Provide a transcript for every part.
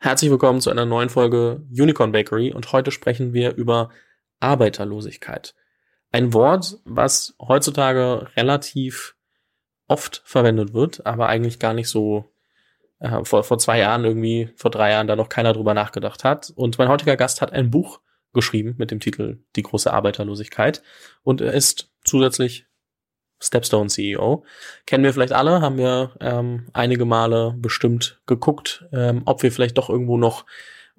Herzlich willkommen zu einer neuen Folge Unicorn Bakery und heute sprechen wir über Arbeiterlosigkeit. Ein Wort, was heutzutage relativ oft verwendet wird, aber eigentlich gar nicht so äh, vor, vor zwei Jahren irgendwie, vor drei Jahren da noch keiner drüber nachgedacht hat. Und mein heutiger Gast hat ein Buch geschrieben mit dem Titel Die große Arbeiterlosigkeit und er ist zusätzlich Stepstone CEO. Kennen wir vielleicht alle, haben wir ähm, einige Male bestimmt geguckt, ähm, ob wir vielleicht doch irgendwo noch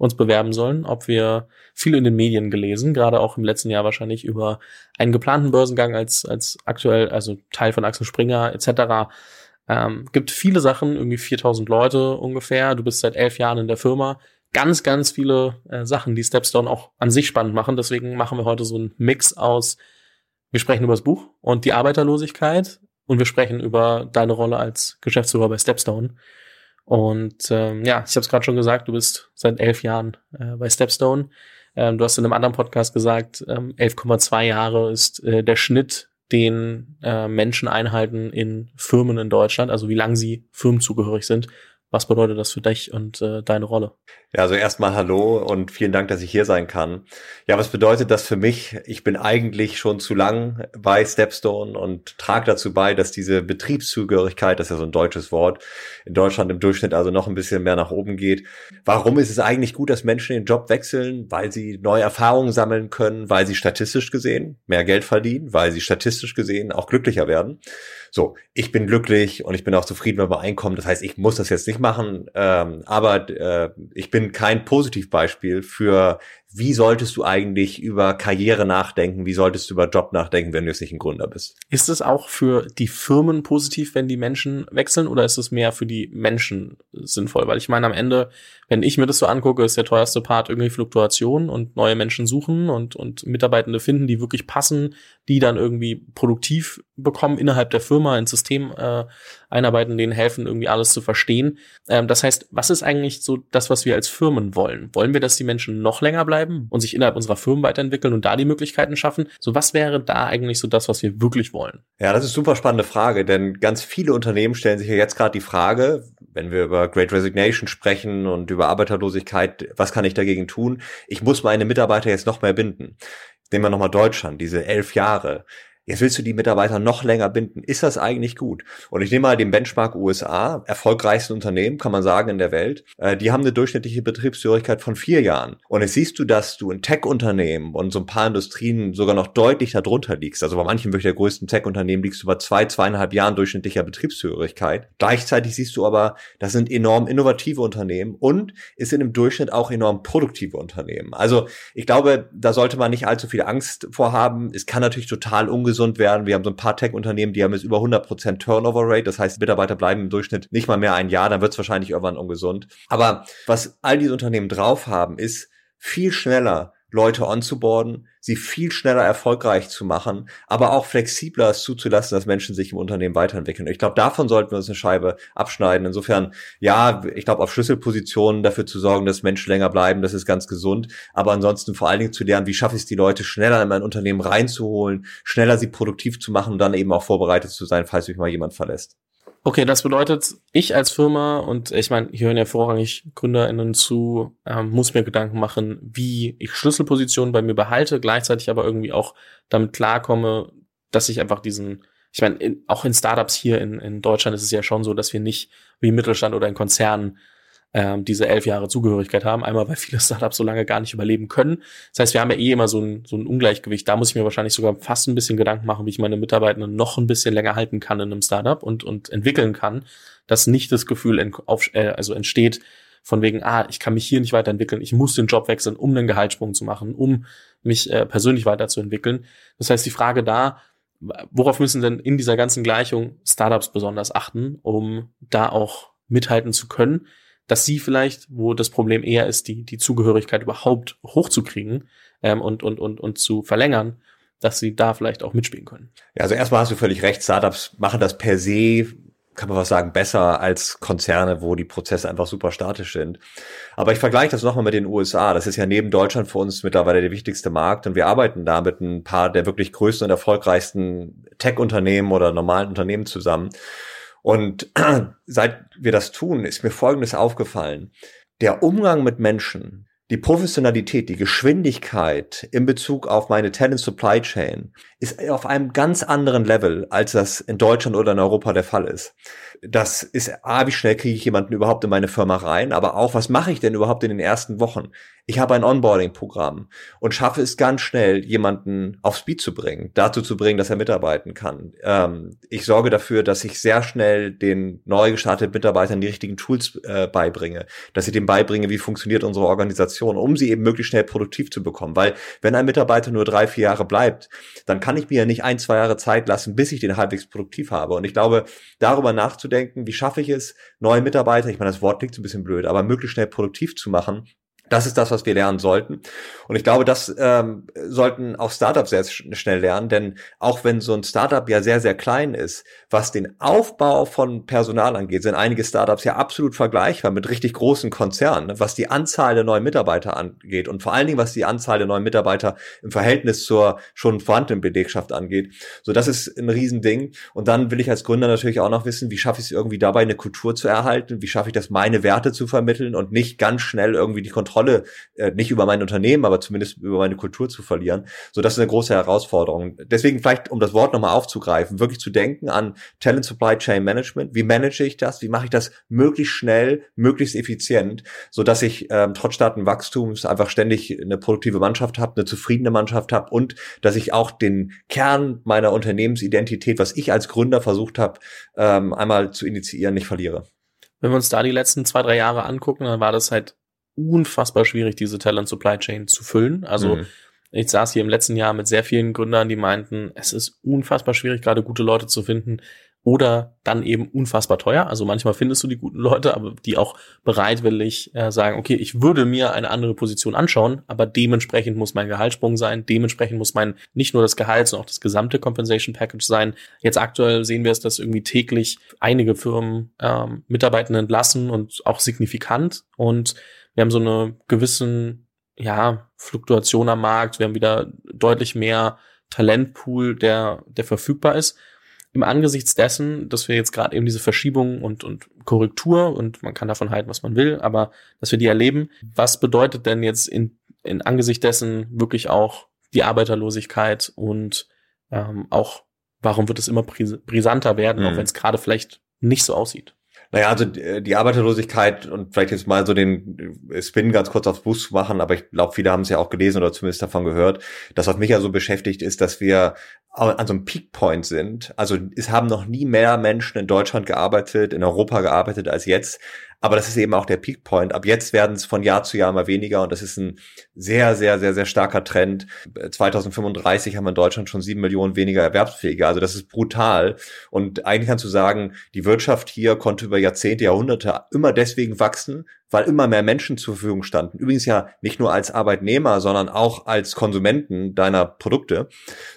uns bewerben sollen, ob wir viel in den Medien gelesen, gerade auch im letzten Jahr wahrscheinlich über einen geplanten Börsengang als, als aktuell, also Teil von Axel Springer etc. Ähm, gibt viele Sachen, irgendwie 4000 Leute ungefähr. Du bist seit elf Jahren in der Firma. Ganz, ganz viele äh, Sachen, die Stepstone auch an sich spannend machen. Deswegen machen wir heute so einen Mix aus wir sprechen über das Buch und die Arbeiterlosigkeit und wir sprechen über deine Rolle als Geschäftsführer bei Stepstone. Und ähm, ja, ich habe es gerade schon gesagt, du bist seit elf Jahren äh, bei Stepstone. Ähm, du hast in einem anderen Podcast gesagt, ähm, 11,2 Jahre ist äh, der Schnitt, den äh, Menschen einhalten in Firmen in Deutschland, also wie lang sie firmenzugehörig sind. Was bedeutet das für dich und äh, deine Rolle? Ja, also erstmal hallo und vielen Dank, dass ich hier sein kann. Ja, was bedeutet das für mich? Ich bin eigentlich schon zu lang bei Stepstone und trage dazu bei, dass diese Betriebszugehörigkeit, das ist ja so ein deutsches Wort, in Deutschland im Durchschnitt also noch ein bisschen mehr nach oben geht. Warum ist es eigentlich gut, dass Menschen den Job wechseln? Weil sie neue Erfahrungen sammeln können, weil sie statistisch gesehen mehr Geld verdienen, weil sie statistisch gesehen auch glücklicher werden. So, ich bin glücklich und ich bin auch zufrieden mit meinem Einkommen. Das heißt, ich muss das jetzt nicht machen, ähm, aber äh, ich bin kein Positivbeispiel für wie solltest du eigentlich über Karriere nachdenken, wie solltest du über Job nachdenken, wenn du jetzt nicht ein Gründer bist. Ist es auch für die Firmen positiv, wenn die Menschen wechseln oder ist es mehr für die Menschen sinnvoll? Weil ich meine, am Ende, wenn ich mir das so angucke, ist der teuerste Part irgendwie Fluktuation und neue Menschen suchen und, und Mitarbeitende finden, die wirklich passen, die dann irgendwie produktiv bekommen innerhalb der Firma, ins System äh, einarbeiten, denen helfen, irgendwie alles zu verstehen. Ähm, das heißt, was ist eigentlich so das, was wir als Firmen wollen? Wollen wir, dass die Menschen noch länger bleiben? Bleiben und sich innerhalb unserer Firmen weiterentwickeln und da die Möglichkeiten schaffen. So was wäre da eigentlich so das, was wir wirklich wollen? Ja, das ist super spannende Frage, denn ganz viele Unternehmen stellen sich ja jetzt gerade die Frage, wenn wir über Great Resignation sprechen und über Arbeiterlosigkeit, was kann ich dagegen tun? Ich muss meine Mitarbeiter jetzt noch mehr binden. Nehmen wir nochmal Deutschland, diese elf Jahre. Jetzt willst du die Mitarbeiter noch länger binden. Ist das eigentlich gut? Und ich nehme mal den Benchmark USA, erfolgreichsten Unternehmen, kann man sagen, in der Welt. Äh, die haben eine durchschnittliche Betriebsführigkeit von vier Jahren. Und jetzt siehst du, dass du in Tech-Unternehmen und so ein paar Industrien sogar noch deutlich darunter liegst. Also bei manchen wirklich der größten Tech-Unternehmen liegst du bei zwei, zweieinhalb Jahren durchschnittlicher Betriebsführigkeit. Gleichzeitig siehst du aber, das sind enorm innovative Unternehmen und es sind im Durchschnitt auch enorm produktive Unternehmen. Also ich glaube, da sollte man nicht allzu viel Angst vorhaben. Es kann natürlich total ungesund ungesund werden. Wir haben so ein paar Tech-Unternehmen, die haben jetzt über 100% Turnover Rate. Das heißt, Mitarbeiter bleiben im Durchschnitt nicht mal mehr ein Jahr. Dann wird es wahrscheinlich irgendwann ungesund. Aber was all diese Unternehmen drauf haben, ist viel schneller Leute onzuboarden, sie viel schneller erfolgreich zu machen, aber auch flexibler es zuzulassen, dass Menschen sich im Unternehmen weiterentwickeln. ich glaube, davon sollten wir uns eine Scheibe abschneiden. Insofern, ja, ich glaube, auf Schlüsselpositionen dafür zu sorgen, dass Menschen länger bleiben, das ist ganz gesund. Aber ansonsten vor allen Dingen zu lernen, wie schaffe ich es, die Leute schneller in mein Unternehmen reinzuholen, schneller sie produktiv zu machen und dann eben auch vorbereitet zu sein, falls mich mal jemand verlässt. Okay, das bedeutet, ich als Firma und ich meine, hier hören ja vorrangig GründerInnen zu, ähm, muss mir Gedanken machen, wie ich Schlüsselpositionen bei mir behalte, gleichzeitig aber irgendwie auch damit klarkomme, dass ich einfach diesen, ich meine, auch in Startups hier in, in Deutschland ist es ja schon so, dass wir nicht wie Mittelstand oder in Konzernen ähm, diese elf Jahre Zugehörigkeit haben. Einmal, weil viele Startups so lange gar nicht überleben können. Das heißt, wir haben ja eh immer so ein, so ein Ungleichgewicht. Da muss ich mir wahrscheinlich sogar fast ein bisschen Gedanken machen, wie ich meine Mitarbeitenden noch ein bisschen länger halten kann in einem Startup und, und entwickeln kann, dass nicht das Gefühl ent, auf, äh, also entsteht, von wegen, ah, ich kann mich hier nicht weiterentwickeln, ich muss den Job wechseln, um einen Gehaltssprung zu machen, um mich äh, persönlich weiterzuentwickeln. Das heißt, die Frage da, worauf müssen denn in dieser ganzen Gleichung Startups besonders achten, um da auch mithalten zu können? Dass sie vielleicht, wo das Problem eher ist, die, die Zugehörigkeit überhaupt hochzukriegen ähm, und, und, und, und zu verlängern, dass sie da vielleicht auch mitspielen können. Ja, also erstmal hast du völlig recht, Startups machen das per se, kann man was sagen, besser als Konzerne, wo die Prozesse einfach super statisch sind. Aber ich vergleiche das nochmal mit den USA. Das ist ja neben Deutschland für uns mittlerweile der wichtigste Markt und wir arbeiten da mit ein paar der wirklich größten und erfolgreichsten Tech-Unternehmen oder normalen Unternehmen zusammen. Und seit wir das tun, ist mir Folgendes aufgefallen. der Umgang mit Menschen, die Professionalität, die Geschwindigkeit in Bezug auf meine Talent Supply Chain ist auf einem ganz anderen Level, als das in Deutschland oder in Europa der Fall ist. Das ist, ah, wie schnell kriege ich jemanden überhaupt in meine Firma rein, aber auch, was mache ich denn überhaupt in den ersten Wochen? Ich habe ein Onboarding-Programm und schaffe es ganz schnell, jemanden auf Speed zu bringen, dazu zu bringen, dass er mitarbeiten kann. Ähm, ich sorge dafür, dass ich sehr schnell den neu gestarteten Mitarbeitern die richtigen Tools äh, beibringe, dass ich dem beibringe, wie funktioniert unsere Organisation, um sie eben möglichst schnell produktiv zu bekommen. Weil wenn ein Mitarbeiter nur drei, vier Jahre bleibt, dann kann ich mir ja nicht ein, zwei Jahre Zeit lassen, bis ich den halbwegs produktiv habe. Und ich glaube, darüber nachzudenken, wie schaffe ich es, neue Mitarbeiter, ich meine, das Wort klingt so ein bisschen blöd, aber möglichst schnell produktiv zu machen, das ist das, was wir lernen sollten. Und ich glaube, das ähm, sollten auch Startups sehr schnell lernen, denn auch wenn so ein Startup ja sehr, sehr klein ist, was den Aufbau von Personal angeht, sind einige Startups ja absolut vergleichbar mit richtig großen Konzernen, was die Anzahl der neuen Mitarbeiter angeht und vor allen Dingen, was die Anzahl der neuen Mitarbeiter im Verhältnis zur schon vorhandenen Belegschaft angeht. So, das ist ein Riesending. Und dann will ich als Gründer natürlich auch noch wissen, wie schaffe ich es irgendwie dabei, eine Kultur zu erhalten? Wie schaffe ich das, meine Werte zu vermitteln und nicht ganz schnell irgendwie die Kontrolle Kontrolle, äh, nicht über mein Unternehmen, aber zumindest über meine Kultur zu verlieren. So, das ist eine große Herausforderung. Deswegen vielleicht, um das Wort nochmal aufzugreifen, wirklich zu denken an Talent Supply Chain Management. Wie manage ich das? Wie mache ich das möglichst schnell, möglichst effizient, so dass ich ähm, trotz Datenwachstums einfach ständig eine produktive Mannschaft habe, eine zufriedene Mannschaft habe und dass ich auch den Kern meiner Unternehmensidentität, was ich als Gründer versucht habe, ähm, einmal zu initiieren, nicht verliere. Wenn wir uns da die letzten zwei, drei Jahre angucken, dann war das halt unfassbar schwierig, diese Talent Supply Chain zu füllen. Also mhm. ich saß hier im letzten Jahr mit sehr vielen Gründern, die meinten, es ist unfassbar schwierig, gerade gute Leute zu finden oder dann eben unfassbar teuer. Also manchmal findest du die guten Leute, aber die auch bereitwillig äh, sagen, okay, ich würde mir eine andere Position anschauen, aber dementsprechend muss mein Gehaltssprung sein, dementsprechend muss mein nicht nur das Gehalt, sondern auch das gesamte Compensation Package sein. Jetzt aktuell sehen wir es, dass irgendwie täglich einige Firmen ähm, Mitarbeiter entlassen und auch signifikant und wir haben so eine gewissen, ja, Fluktuation am Markt. Wir haben wieder deutlich mehr Talentpool, der, der verfügbar ist. Im Angesichts dessen, dass wir jetzt gerade eben diese Verschiebung und, und Korrektur und man kann davon halten, was man will, aber dass wir die erleben, was bedeutet denn jetzt in, in Angesicht dessen wirklich auch die Arbeiterlosigkeit und ähm, auch warum wird es immer brisanter werden, mhm. auch wenn es gerade vielleicht nicht so aussieht? Naja, also äh, die Arbeiterlosigkeit und vielleicht jetzt mal so den äh, Spin ganz kurz aufs Bus machen, aber ich glaube, viele haben es ja auch gelesen oder zumindest davon gehört. Das, was mich ja so beschäftigt, ist, dass wir an so einem Peakpoint sind. Also es haben noch nie mehr Menschen in Deutschland gearbeitet, in Europa gearbeitet als jetzt. Aber das ist eben auch der Peak Point. Ab jetzt werden es von Jahr zu Jahr mal weniger und das ist ein sehr, sehr, sehr, sehr starker Trend. 2035 haben wir in Deutschland schon sieben Millionen weniger Erwerbsfähige. Also das ist brutal. Und eigentlich kannst du sagen, die Wirtschaft hier konnte über Jahrzehnte, Jahrhunderte immer deswegen wachsen, weil immer mehr Menschen zur Verfügung standen. Übrigens ja nicht nur als Arbeitnehmer, sondern auch als Konsumenten deiner Produkte.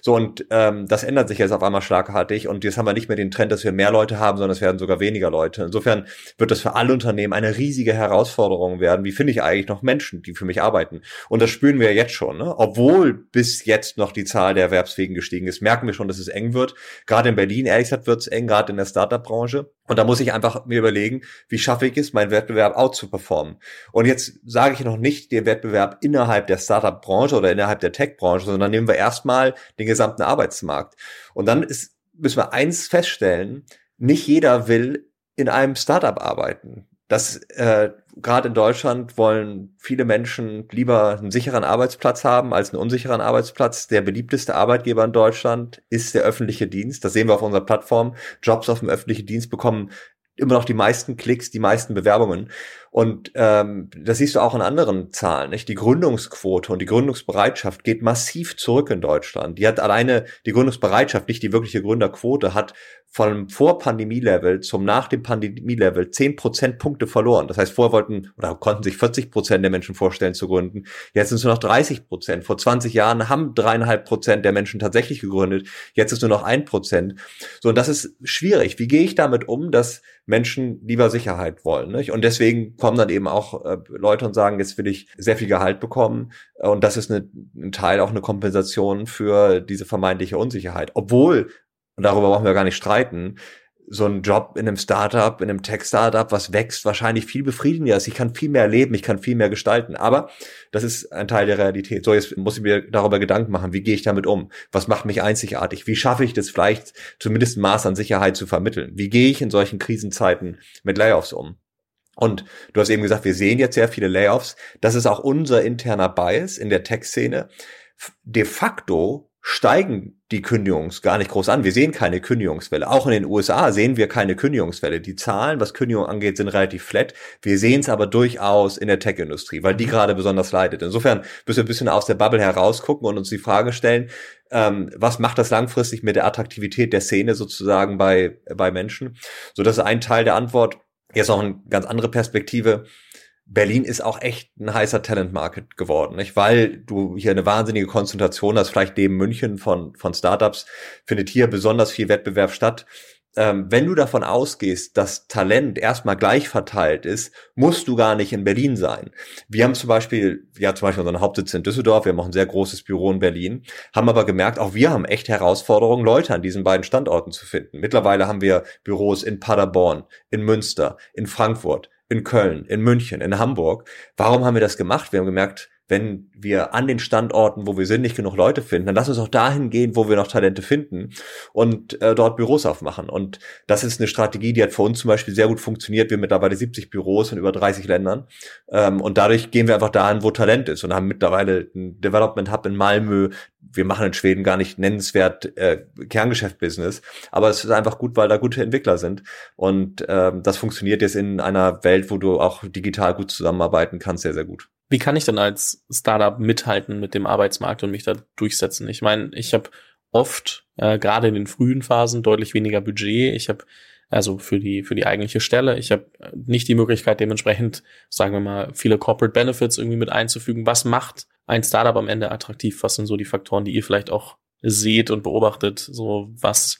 So und ähm, das ändert sich jetzt auf einmal schlagartig und jetzt haben wir nicht mehr den Trend, dass wir mehr Leute haben, sondern es werden sogar weniger Leute. Insofern wird das für alle Unternehmen eine riesige Herausforderung werden. Wie finde ich eigentlich noch Menschen, die für mich arbeiten? Und das spüren wir jetzt schon. Ne? Obwohl bis jetzt noch die Zahl der Erwerbsfähigen gestiegen ist, merken wir schon, dass es eng wird. Gerade in Berlin, ehrlich gesagt, wird es eng, gerade in der Startup-Branche. Und da muss ich einfach mir überlegen, wie schaffe ich es, meinen Wettbewerb out zu performen. Und jetzt sage ich noch nicht den Wettbewerb innerhalb der Startup-Branche oder innerhalb der Tech-Branche, sondern nehmen wir erstmal den gesamten Arbeitsmarkt. Und dann ist, müssen wir eins feststellen, nicht jeder will in einem Startup arbeiten. Das äh, gerade in Deutschland wollen viele Menschen lieber einen sicheren Arbeitsplatz haben als einen unsicheren Arbeitsplatz. Der beliebteste Arbeitgeber in Deutschland ist der öffentliche Dienst. Das sehen wir auf unserer Plattform. Jobs auf dem öffentlichen Dienst bekommen immer noch die meisten Klicks, die meisten Bewerbungen. Und ähm, das siehst du auch in anderen Zahlen. Nicht? Die Gründungsquote und die Gründungsbereitschaft geht massiv zurück in Deutschland. Die hat alleine die Gründungsbereitschaft, nicht die wirkliche Gründerquote, hat von Vor-Pandemie-Level zum nach dem Pandemie-Level 10 Prozentpunkte verloren. Das heißt, vorher wollten oder konnten sich 40 Prozent der Menschen vorstellen zu gründen. Jetzt sind es nur noch 30 Prozent. Vor 20 Jahren haben dreieinhalb Prozent der Menschen tatsächlich gegründet. Jetzt ist nur noch ein Prozent. So, und das ist schwierig. Wie gehe ich damit um, dass Menschen lieber Sicherheit wollen? Nicht? Und deswegen kommen dann eben auch äh, Leute und sagen, jetzt will ich sehr viel Gehalt bekommen. Und das ist eine, ein Teil auch eine Kompensation für diese vermeintliche Unsicherheit. Obwohl und darüber brauchen wir gar nicht streiten, so ein Job in einem Startup, in einem Tech-Startup, was wächst, wahrscheinlich viel befriedigender ist. Ich kann viel mehr erleben, ich kann viel mehr gestalten. Aber das ist ein Teil der Realität. So, jetzt muss ich mir darüber Gedanken machen, wie gehe ich damit um? Was macht mich einzigartig? Wie schaffe ich das vielleicht zumindest ein Maß an Sicherheit zu vermitteln? Wie gehe ich in solchen Krisenzeiten mit Layoffs um? Und du hast eben gesagt, wir sehen jetzt sehr viele Layoffs. Das ist auch unser interner Bias in der Tech-Szene. De facto steigen die Kündigungs gar nicht groß an. Wir sehen keine Kündigungswelle. Auch in den USA sehen wir keine Kündigungswelle. Die Zahlen, was Kündigung angeht, sind relativ flat. Wir sehen es aber durchaus in der Tech-Industrie, weil die gerade besonders leidet. Insofern müssen wir ein bisschen aus der Bubble herausgucken und uns die Frage stellen, ähm, was macht das langfristig mit der Attraktivität der Szene sozusagen bei, bei Menschen? So, das ist ein Teil der Antwort. Jetzt noch eine ganz andere Perspektive. Berlin ist auch echt ein heißer Talent Market geworden, nicht? Weil du hier eine wahnsinnige Konzentration hast, vielleicht neben München von, von Startups, findet hier besonders viel Wettbewerb statt. Ähm, wenn du davon ausgehst, dass Talent erstmal gleich verteilt ist, musst du gar nicht in Berlin sein. Wir haben zum Beispiel, ja zum Beispiel unseren Hauptsitz in Düsseldorf, wir haben auch ein sehr großes Büro in Berlin, haben aber gemerkt, auch wir haben echt Herausforderungen, Leute an diesen beiden Standorten zu finden. Mittlerweile haben wir Büros in Paderborn, in Münster, in Frankfurt, in Köln, in München, in Hamburg. Warum haben wir das gemacht? Wir haben gemerkt, wenn wir an den Standorten, wo wir sind, nicht genug Leute finden, dann lass uns auch dahin gehen, wo wir noch Talente finden und äh, dort Büros aufmachen. Und das ist eine Strategie, die hat für uns zum Beispiel sehr gut funktioniert. Wir haben mittlerweile 70 Büros in über 30 Ländern ähm, und dadurch gehen wir einfach dahin, wo Talent ist und haben mittlerweile ein Development Hub in Malmö. Wir machen in Schweden gar nicht nennenswert äh, Kerngeschäft-Business, aber es ist einfach gut, weil da gute Entwickler sind und ähm, das funktioniert jetzt in einer Welt, wo du auch digital gut zusammenarbeiten kannst, sehr, sehr gut. Wie kann ich denn als Startup mithalten mit dem Arbeitsmarkt und mich da durchsetzen? Ich meine, ich habe oft, äh, gerade in den frühen Phasen, deutlich weniger Budget. Ich habe also für die für die eigentliche Stelle. Ich habe nicht die Möglichkeit, dementsprechend, sagen wir mal, viele Corporate Benefits irgendwie mit einzufügen. Was macht ein Startup am Ende attraktiv? Was sind so die Faktoren, die ihr vielleicht auch seht und beobachtet, so was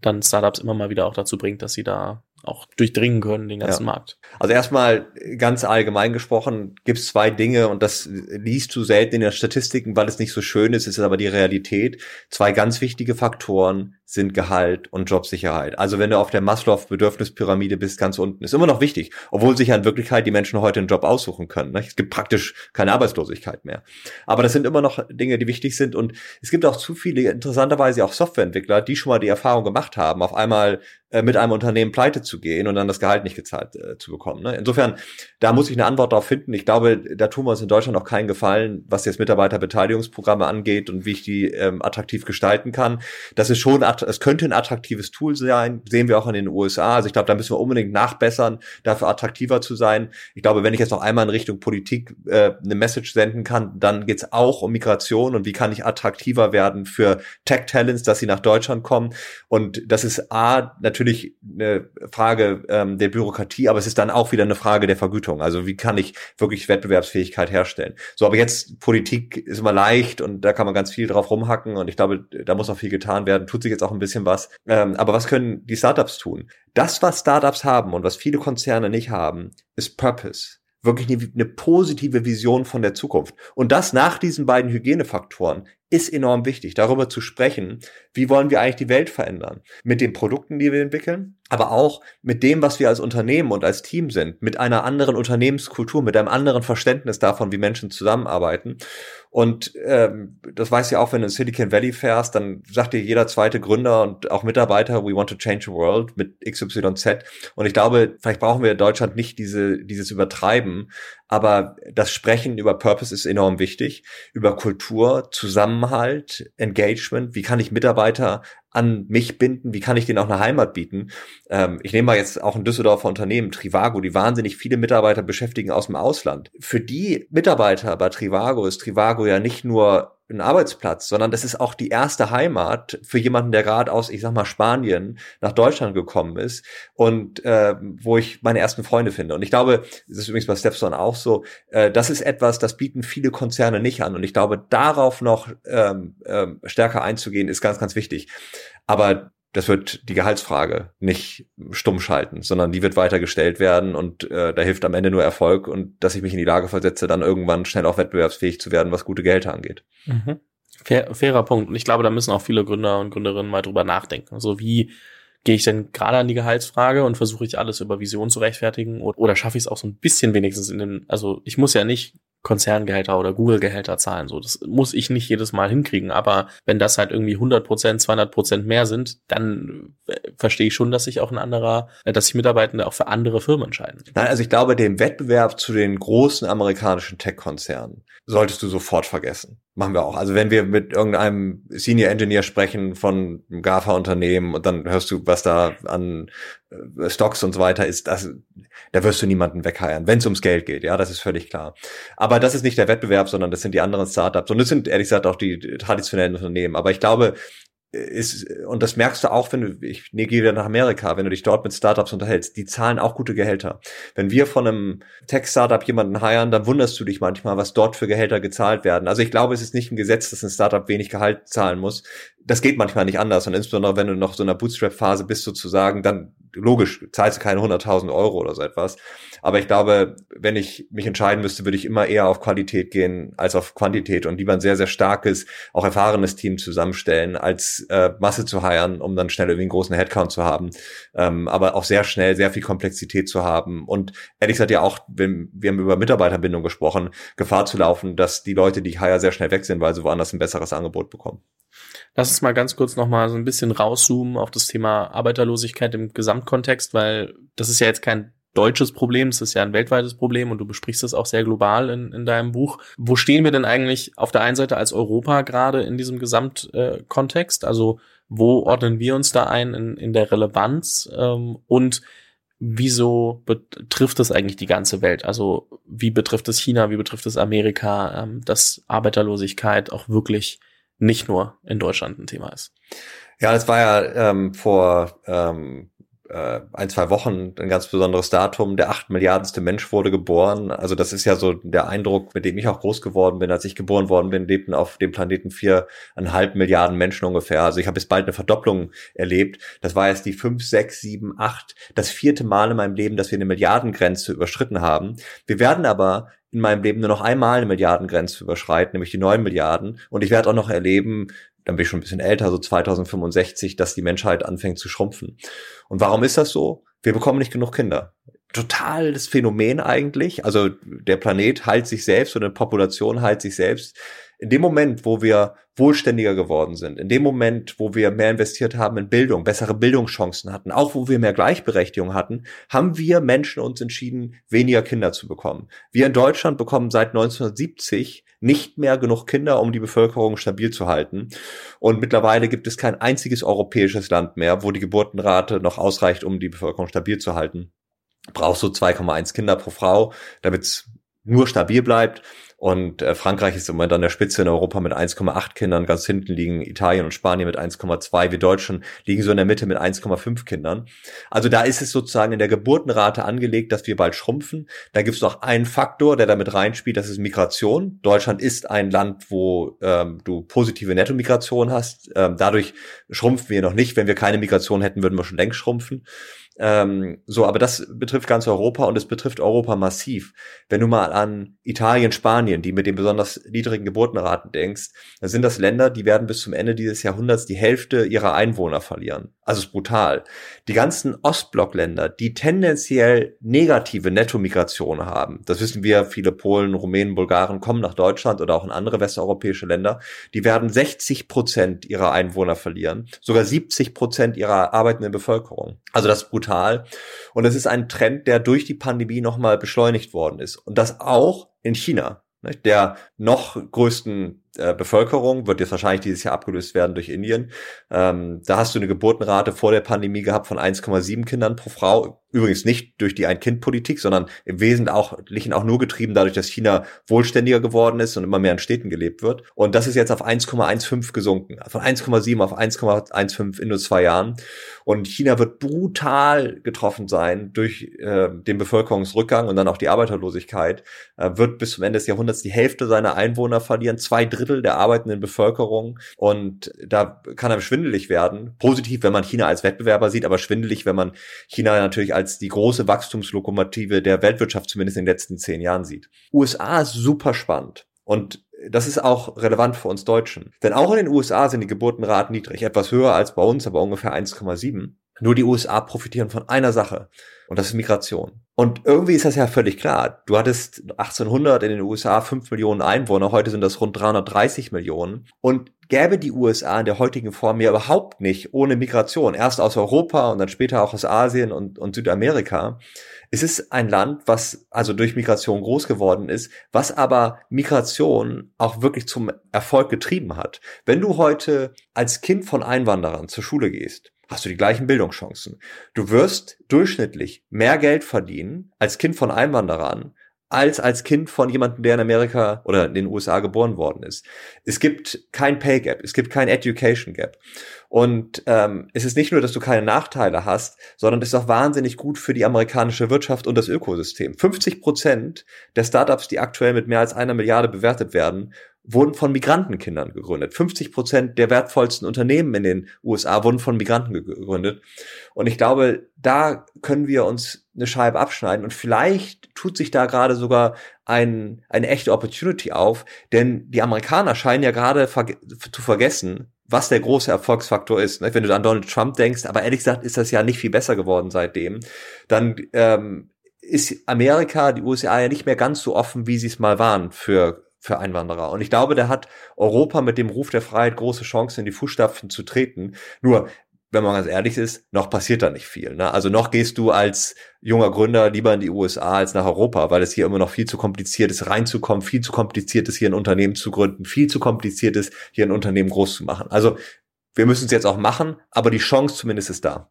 dann Startups immer mal wieder auch dazu bringt, dass sie da auch durchdringen können, den ganzen ja. Markt. Also erstmal ganz allgemein gesprochen gibt es zwei Dinge und das liest du selten in den Statistiken, weil es nicht so schön ist, ist aber die Realität. Zwei ganz wichtige Faktoren sind Gehalt und Jobsicherheit. Also wenn du auf der Maslow-Bedürfnispyramide bist, ganz unten, ist immer noch wichtig, obwohl sich ja in Wirklichkeit die Menschen heute einen Job aussuchen können. Ne? Es gibt praktisch keine Arbeitslosigkeit mehr. Aber das sind immer noch Dinge, die wichtig sind und es gibt auch zu viele, interessanterweise auch Softwareentwickler, die schon mal die Erfahrung gemacht haben, auf einmal äh, mit einem Unternehmen pleite zu gehen und dann das Gehalt nicht gezahlt äh, zu bekommen. Ne? Insofern, da muss ich eine Antwort darauf finden. Ich glaube, da tun wir uns in Deutschland auch keinen Gefallen, was jetzt Mitarbeiterbeteiligungsprogramme angeht und wie ich die ähm, attraktiv gestalten kann. Das ist schon, es könnte ein attraktives Tool sein, sehen wir auch in den USA. Also ich glaube, da müssen wir unbedingt nachbessern, dafür attraktiver zu sein. Ich glaube, wenn ich jetzt noch einmal in Richtung Politik äh, eine Message senden kann, dann geht's auch um Migration und wie kann ich attraktiver werden für Tech-Talents, dass sie nach Deutschland kommen. Und das ist A, natürlich eine Frage ähm, der Bürokratie, aber es ist dann auch wieder eine Frage der Vergütung. Also wie kann ich wirklich Wettbewerbsfähigkeit herstellen? So, aber jetzt Politik ist immer leicht und da kann man ganz viel drauf rumhacken und ich glaube, da muss auch viel getan werden. Tut sich jetzt auch ein bisschen was. Ähm, aber was können die Startups tun? Das, was Startups haben und was viele Konzerne nicht haben, ist Purpose wirklich eine, eine, positive Vision von der Zukunft. Und das nach diesen beiden Hygienefaktoren ist enorm wichtig, darüber zu sprechen, wie wollen wir eigentlich die Welt verändern. Mit den Produkten, die wir entwickeln, aber auch mit dem, was wir als Unternehmen und als Team sind, mit einer anderen Unternehmenskultur, mit einem anderen Verständnis davon, wie Menschen zusammenarbeiten. Und ähm, das weiß ja auch, wenn du in Silicon Valley fährst, dann sagt dir jeder zweite Gründer und auch Mitarbeiter, we want to change the world mit XYZ. Und ich glaube, vielleicht brauchen wir in Deutschland nicht diese, dieses Übertreiben, aber das Sprechen über Purpose ist enorm wichtig, über Kultur, Zusammenhalt, Engagement. Wie kann ich Mitarbeiter an mich binden? Wie kann ich denen auch eine Heimat bieten? Ähm, ich nehme mal jetzt auch ein Düsseldorfer Unternehmen, Trivago, die wahnsinnig viele Mitarbeiter beschäftigen aus dem Ausland. Für die Mitarbeiter bei Trivago ist Trivago ja nicht nur ein Arbeitsplatz, sondern das ist auch die erste Heimat für jemanden, der gerade aus, ich sag mal, Spanien nach Deutschland gekommen ist und äh, wo ich meine ersten Freunde finde. Und ich glaube, das ist übrigens bei Stepstone auch so, äh, das ist etwas, das bieten viele Konzerne nicht an. Und ich glaube, darauf noch ähm, ähm, stärker einzugehen, ist ganz, ganz wichtig. Aber das wird die Gehaltsfrage nicht stumm schalten, sondern die wird weiter gestellt werden und äh, da hilft am Ende nur Erfolg und dass ich mich in die Lage versetze, dann irgendwann schnell auch wettbewerbsfähig zu werden, was gute Gehälter angeht. Mhm. Fair, fairer Punkt. Und ich glaube, da müssen auch viele Gründer und Gründerinnen mal drüber nachdenken. Also wie gehe ich denn gerade an die Gehaltsfrage und versuche ich alles über Vision zu rechtfertigen oder, oder schaffe ich es auch so ein bisschen wenigstens in den, also ich muss ja nicht Konzerngehälter oder Google-Gehälter zahlen. So, das muss ich nicht jedes Mal hinkriegen. Aber wenn das halt irgendwie 100 Prozent, 200 Prozent mehr sind, dann äh, verstehe ich schon, dass sich auch ein anderer, äh, dass sich Mitarbeitende auch für andere Firmen entscheiden. Nein, also ich glaube, den Wettbewerb zu den großen amerikanischen Tech-Konzernen solltest du sofort vergessen. Machen wir auch. Also wenn wir mit irgendeinem Senior Engineer sprechen von einem GAFA-Unternehmen und dann hörst du, was da an äh, Stocks und so weiter ist, das, da wirst du niemanden wegheiern, wenn es ums Geld geht. Ja, das ist völlig klar. Aber das ist nicht der Wettbewerb, sondern das sind die anderen Startups. Und das sind ehrlich gesagt auch die traditionellen Unternehmen. Aber ich glaube, ist, und das merkst du auch, wenn du, ich gehe wieder nach Amerika, wenn du dich dort mit Startups unterhältst, die zahlen auch gute Gehälter. Wenn wir von einem Tech-Startup jemanden heiren, dann wunderst du dich manchmal, was dort für Gehälter gezahlt werden. Also ich glaube, es ist nicht ein Gesetz, dass ein Startup wenig Gehalt zahlen muss. Das geht manchmal nicht anders. Und insbesondere, wenn du noch so in einer Bootstrap-Phase bist sozusagen, dann logisch, zahlst du keine 100.000 Euro oder so etwas. Aber ich glaube, wenn ich mich entscheiden müsste, würde ich immer eher auf Qualität gehen als auf Quantität und lieber ein sehr, sehr starkes, auch erfahrenes Team zusammenstellen, als äh, Masse zu heiren, um dann schnell irgendwie einen großen Headcount zu haben. Ähm, aber auch sehr schnell sehr viel Komplexität zu haben. Und ehrlich gesagt ja auch, wenn, wir haben über Mitarbeiterbindung gesprochen, Gefahr zu laufen, dass die Leute, die ich hire, sehr schnell weg sind, weil sie woanders ein besseres Angebot bekommen. Lass uns mal ganz kurz noch mal so ein bisschen rauszoomen auf das Thema Arbeiterlosigkeit im Gesamtkontext, weil das ist ja jetzt kein deutsches Problem, es ist ja ein weltweites Problem und du besprichst es auch sehr global in, in deinem Buch. Wo stehen wir denn eigentlich auf der einen Seite als Europa gerade in diesem Gesamtkontext? also wo ordnen wir uns da ein in, in der Relevanz ähm, und wieso betrifft es eigentlich die ganze Welt? Also wie betrifft es China, wie betrifft es Amerika, ähm, dass Arbeiterlosigkeit auch wirklich nicht nur in Deutschland ein Thema ist. Ja, das war ja ähm, vor ähm, äh, ein, zwei Wochen ein ganz besonderes Datum. Der acht Milliardenste Mensch wurde geboren. Also das ist ja so der Eindruck, mit dem ich auch groß geworden bin. Als ich geboren worden bin, lebten auf dem Planeten viereinhalb Milliarden Menschen ungefähr. Also ich habe jetzt bald eine Verdopplung erlebt. Das war jetzt die fünf, sechs, sieben, acht, das vierte Mal in meinem Leben, dass wir eine Milliardengrenze überschritten haben. Wir werden aber in meinem Leben nur noch einmal eine Milliardengrenze überschreiten, nämlich die neun Milliarden. Und ich werde auch noch erleben, dann bin ich schon ein bisschen älter, so 2065, dass die Menschheit anfängt zu schrumpfen. Und warum ist das so? Wir bekommen nicht genug Kinder. Totales Phänomen eigentlich. Also der Planet heilt sich selbst oder eine Population heilt sich selbst in dem Moment, wo wir wohlständiger geworden sind, in dem Moment, wo wir mehr investiert haben in Bildung, bessere Bildungschancen hatten, auch wo wir mehr Gleichberechtigung hatten, haben wir Menschen uns entschieden, weniger Kinder zu bekommen. Wir in Deutschland bekommen seit 1970 nicht mehr genug Kinder, um die Bevölkerung stabil zu halten. Und mittlerweile gibt es kein einziges europäisches Land mehr, wo die Geburtenrate noch ausreicht, um die Bevölkerung stabil zu halten. Brauchst du 2,1 Kinder pro Frau, damit es nur stabil bleibt. Und äh, Frankreich ist im Moment an der Spitze in Europa mit 1,8 Kindern. Ganz hinten liegen Italien und Spanien mit 1,2. Wir Deutschen liegen so in der Mitte mit 1,5 Kindern. Also da ist es sozusagen in der Geburtenrate angelegt, dass wir bald schrumpfen. Da gibt es noch einen Faktor, der damit reinspielt, das ist Migration. Deutschland ist ein Land, wo ähm, du positive Nettomigration hast. Ähm, dadurch schrumpfen wir noch nicht. Wenn wir keine Migration hätten, würden wir schon längst schrumpfen. Ähm, so, aber das betrifft ganz Europa und es betrifft Europa massiv. Wenn du mal an Italien, Spanien, die mit den besonders niedrigen Geburtenraten denkst, dann sind das Länder, die werden bis zum Ende dieses Jahrhunderts die Hälfte ihrer Einwohner verlieren. Also ist brutal. Die ganzen Ostblockländer, die tendenziell negative Nettomigration haben, das wissen wir, viele Polen, Rumänen, Bulgaren kommen nach Deutschland oder auch in andere westeuropäische Länder, die werden 60 Prozent ihrer Einwohner verlieren, sogar 70 Prozent ihrer arbeitenden Bevölkerung. Also das ist brutal. Und es ist ein Trend, der durch die Pandemie nochmal beschleunigt worden ist. Und das auch in China. Der noch größten äh, Bevölkerung wird jetzt wahrscheinlich dieses Jahr abgelöst werden durch Indien. Ähm, da hast du eine Geburtenrate vor der Pandemie gehabt von 1,7 Kindern pro Frau. Übrigens nicht durch die Ein-Kind-Politik, sondern im Wesentlichen auch nur getrieben dadurch, dass China wohlständiger geworden ist und immer mehr in Städten gelebt wird. Und das ist jetzt auf 1,15 gesunken. Von 1,7 auf 1,15 in nur zwei Jahren. Und China wird brutal getroffen sein durch äh, den Bevölkerungsrückgang und dann auch die Arbeiterlosigkeit. Äh, wird bis zum Ende des Jahrhunderts die Hälfte seiner Einwohner verlieren, zwei Drittel der arbeitenden Bevölkerung. Und da kann er schwindelig werden. Positiv, wenn man China als Wettbewerber sieht, aber schwindelig, wenn man China natürlich als als die große Wachstumslokomotive der Weltwirtschaft zumindest in den letzten zehn Jahren sieht. USA ist super spannend. Und das ist auch relevant für uns Deutschen. Denn auch in den USA sind die Geburtenraten niedrig, etwas höher als bei uns, aber ungefähr 1,7. Nur die USA profitieren von einer Sache und das ist Migration. Und irgendwie ist das ja völlig klar. Du hattest 1800 in den USA 5 Millionen Einwohner, heute sind das rund 330 Millionen. Und gäbe die USA in der heutigen Form ja überhaupt nicht ohne Migration, erst aus Europa und dann später auch aus Asien und, und Südamerika, es ist ein Land, was also durch Migration groß geworden ist, was aber Migration auch wirklich zum Erfolg getrieben hat. Wenn du heute als Kind von Einwanderern zur Schule gehst, hast du die gleichen Bildungschancen. Du wirst durchschnittlich mehr Geld verdienen als Kind von Einwanderern als als Kind von jemandem, der in Amerika oder in den USA geboren worden ist. Es gibt kein Pay Gap, es gibt kein Education Gap. Und ähm, es ist nicht nur, dass du keine Nachteile hast, sondern es ist auch wahnsinnig gut für die amerikanische Wirtschaft und das Ökosystem. 50 Prozent der Startups, die aktuell mit mehr als einer Milliarde bewertet werden, wurden von Migrantenkindern gegründet. 50 Prozent der wertvollsten Unternehmen in den USA wurden von Migranten gegründet. Und ich glaube, da können wir uns eine Scheibe abschneiden. Und vielleicht tut sich da gerade sogar ein, eine echte Opportunity auf, denn die Amerikaner scheinen ja gerade verge zu vergessen, was der große Erfolgsfaktor ist. Ne? Wenn du an Donald Trump denkst, aber ehrlich gesagt ist das ja nicht viel besser geworden seitdem, dann ähm, ist Amerika, die USA ja nicht mehr ganz so offen, wie sie es mal waren für für Einwanderer. Und ich glaube, der hat Europa mit dem Ruf der Freiheit große Chancen in die Fußstapfen zu treten. Nur, wenn man ganz ehrlich ist, noch passiert da nicht viel. Ne? Also noch gehst du als junger Gründer lieber in die USA als nach Europa, weil es hier immer noch viel zu kompliziert ist, reinzukommen, viel zu kompliziert ist, hier ein Unternehmen zu gründen, viel zu kompliziert ist, hier ein Unternehmen groß zu machen. Also wir müssen es jetzt auch machen, aber die Chance zumindest ist da